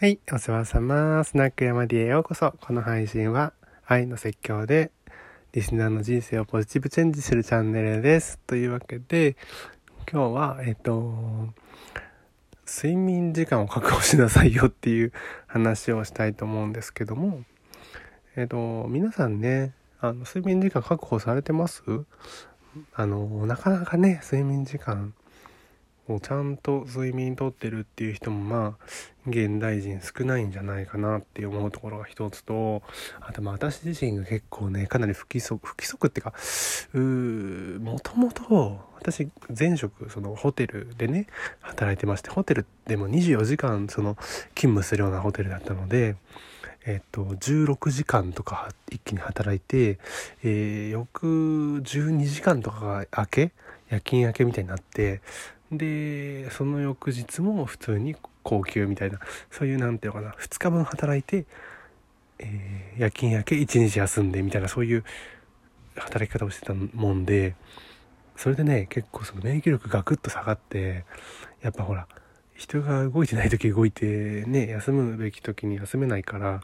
はい、お世話様。スナック山 D へようこそ。この配信は愛の説教でリスナーの人生をポジティブチェンジするチャンネルです。というわけで、今日は、えっと、睡眠時間を確保しなさいよっていう話をしたいと思うんですけども、えっと、皆さんね、あの、睡眠時間確保されてます？あの、なかなかね、睡眠時間もうちゃんと睡眠とってるっていう人もまあ現代人少ないんじゃないかなって思うところが一つとあとまあ私自身が結構ねかなり不規則不規則っていうかうーもともと私前職そのホテルでね働いてましてホテルでも24時間その勤務するようなホテルだったのでえっと、16時間とか一気に働いて、えー、翌12時間とかが明け夜勤明けみたいになってでその翌日も普通に高級みたいなそういう何て言うのかな2日分働いて、えー、夜勤明け1日休んでみたいなそういう働き方をしてたもんでそれでね結構その免疫力がグッと下がってやっぱほら人が動いてない時動いてね休むべき時に休めないから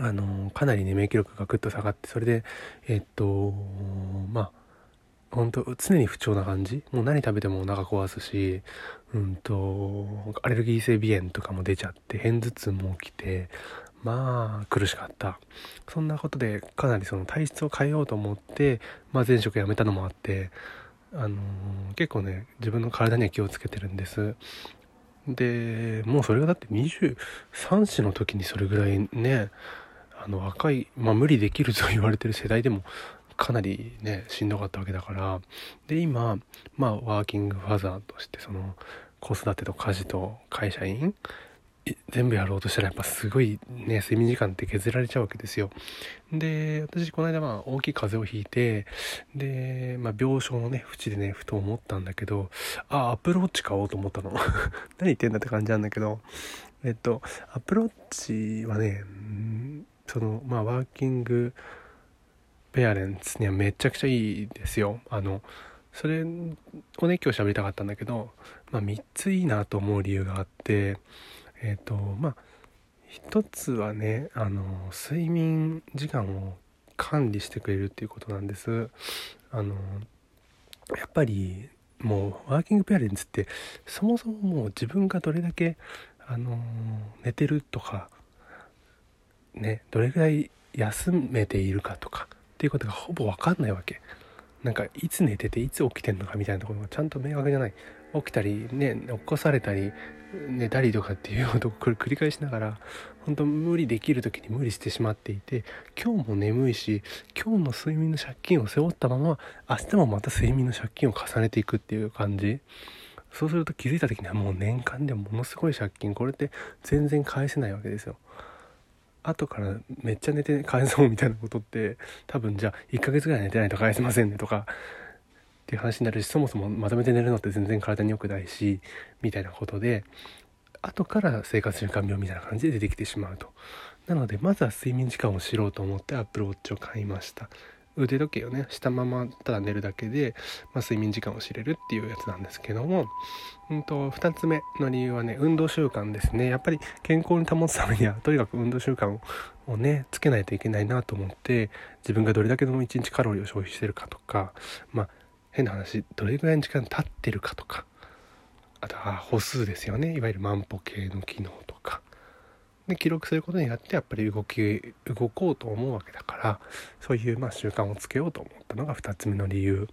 あのかなりね免疫力がグッと下がってそれでえっとまあ本当常に不調な感じ？もう何食べてもお腹壊すしうんとアレルギー性鼻炎とかも出ちゃって片頭痛も起きてまあ苦しかった。そんなことでかなりその体質を変えようと思って、まあ、前職辞めたのもあってあのー、結構ね自分の体には気をつけてるんです。でもうそれがだって23歳の時にそれぐらいねあの若い、まあ、無理できると言われてる世代でもかなりねしんどかったわけだから。で今まあワーキングファザーとしてその子育てと家事と会社員全部やろうとしたらやっぱすごいね睡眠時間って削られちゃうわけですよ。で私この間まあ大きい風邪をひいてで、まあ、病床のね縁でねふと思ったんだけどあアプローチ買おうと思ったの。何言ってんだって感じなんだけど。えっとアプローチはねそのまあワーキングペアレンツにはめちゃくちゃいいですよ。あのそれをね今日喋りたかったんだけど、まあ、3ついいなと思う理由があってえっ、ー、とまあ一つはねあの睡眠時間を管理してくれるっていうことなんです。あのやっぱりもうワーキングペアレンツってそもそももう自分がどれだけあの寝てるとかねどれぐらい休めているかとかっていうことがほぼ分かんないわけ。なんかいつ寝てていつ起きてんのかみたいなところがちゃんと明確じゃない。起きたりね起こされたり寝たりとかっていうことを 繰り返しながら本当無理できる時に無理してしまっていて今日も眠いし今日の睡眠の借金を背負ったまま明日もまた睡眠の借金を重ねていくっていう感じ。そうすると気づいた時にはもう年間でものすごい借金。これって全然返せないわけですよ。後からめっちゃ寝て返そうみたいなことって多分じゃあ1ヶ月ぐらい寝てないと返せませんねとかっていう話になるしそもそもまとめて寝るのって全然体に良くないしみたいなことで後から生活習慣病みたいな感じで出てきてしまうと。なのでまずは睡眠時間を知ろうと思ってアップルウォッチを買いました。腕時計をねしたままただ寝るだけで、まあ、睡眠時間を知れるっていうやつなんですけども、うんと、2つ目の理由はね運動習慣ですね。やっぱり健康に保つためには とにかく運動習慣をねつけないといけないなと思って自分がどれだけの1日カロリーを消費してるかとかまあ変な話どれぐらいの時間経ってるかとかあとは歩数ですよね。いわゆる万歩計の機能とか。で記録することによってやっぱり動き動こうと思うわけだからそういうまあ習慣をつけようと思ったのが2つ目の理由。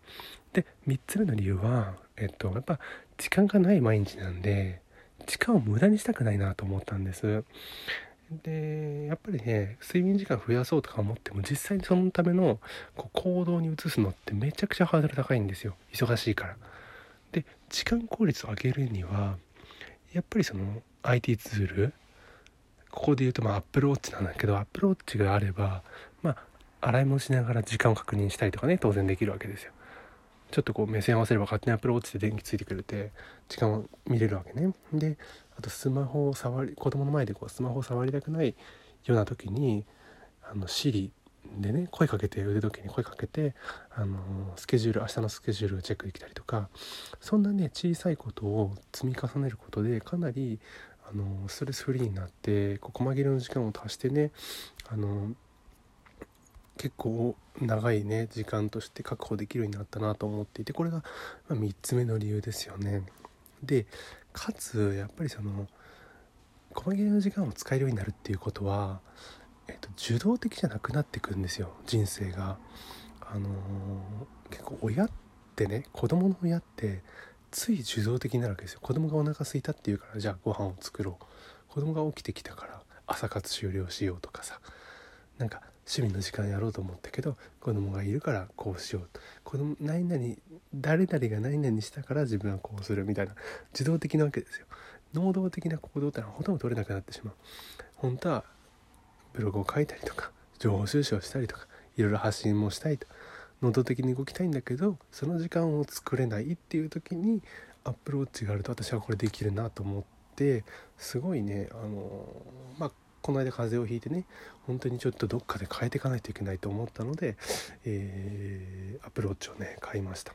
で3つ目の理由はえっとやっぱ時間がない毎日なんで時間を無駄にしたくないなと思ったんです。でやっぱりね睡眠時間増やそうとか思っても実際にそのためのこう行動に移すのってめちゃくちゃハードル高いんですよ。忙しいから。で時間効率を上げるにはやっぱりその IT ツールここで言うとまあアップルウォッチなんだけどアップルウォッチがあればまあ洗い物しながら時間を確認したりとかね当然できるわけですよ。ちょっとこう目線合わせれば勝手にアップルウォッチで電気ついてくれて時間を見れるわけね。であとスマホを触り子供の前でこうスマホを触りたくないような時にあの Siri でね声かけて腕時計に声かけてあのスケジュール明日のスケジュールをチェックできたりとかそんなね小さいことを積み重ねることでかなりあのストレスフリーになってこう細切れの時間を足してねあの結構長いね時間として確保できるようになったなと思っていてこれが3つ目の理由ですよね。でかつやっぱりその細切れの時間を使えるようになるっていうことは、えっと、受動的じゃなくなってくんですよ人生が。あのー、結構親ってね子供の親ってつい受動的になるわけですよ。子供がお腹空いたっていうからじゃあご飯を作ろう。子供が起きてきたから朝活終了しようとかさ。なんか趣味の時間やろうと思ったけど子供がいるからこうしよう。子供何々誰々が何々したから自分はこうするみたいな自動的なわけですよ。能動的な行動ってのはほとんど取れなくなってしまう。本当はブログを書いたりとか情報収集をしたりとかいろいろ発信もしたいと。能動的に動きたいんだけどその時間を作れないっていう時に Apple Watch があると私はこれできるなと思ってすごいねあのまあこの間風邪をひいてね本当にちょっとどっかで変えていかないといけないと思ったので、えー、 Apple Watch をね買いました。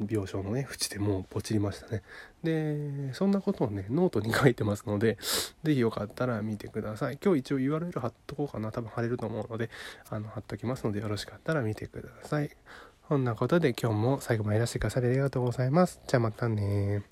病床のね縁でもうポチりましたね。でそんなことをねノートに書いてますので是非よかったら見てください。今日一応 URL 貼っとこうかな。多分貼れると思うのであの貼っときますのでよろしかったら見てください。こんなことで今日も最後までいらしてくださりありがとうございます。じゃあまたね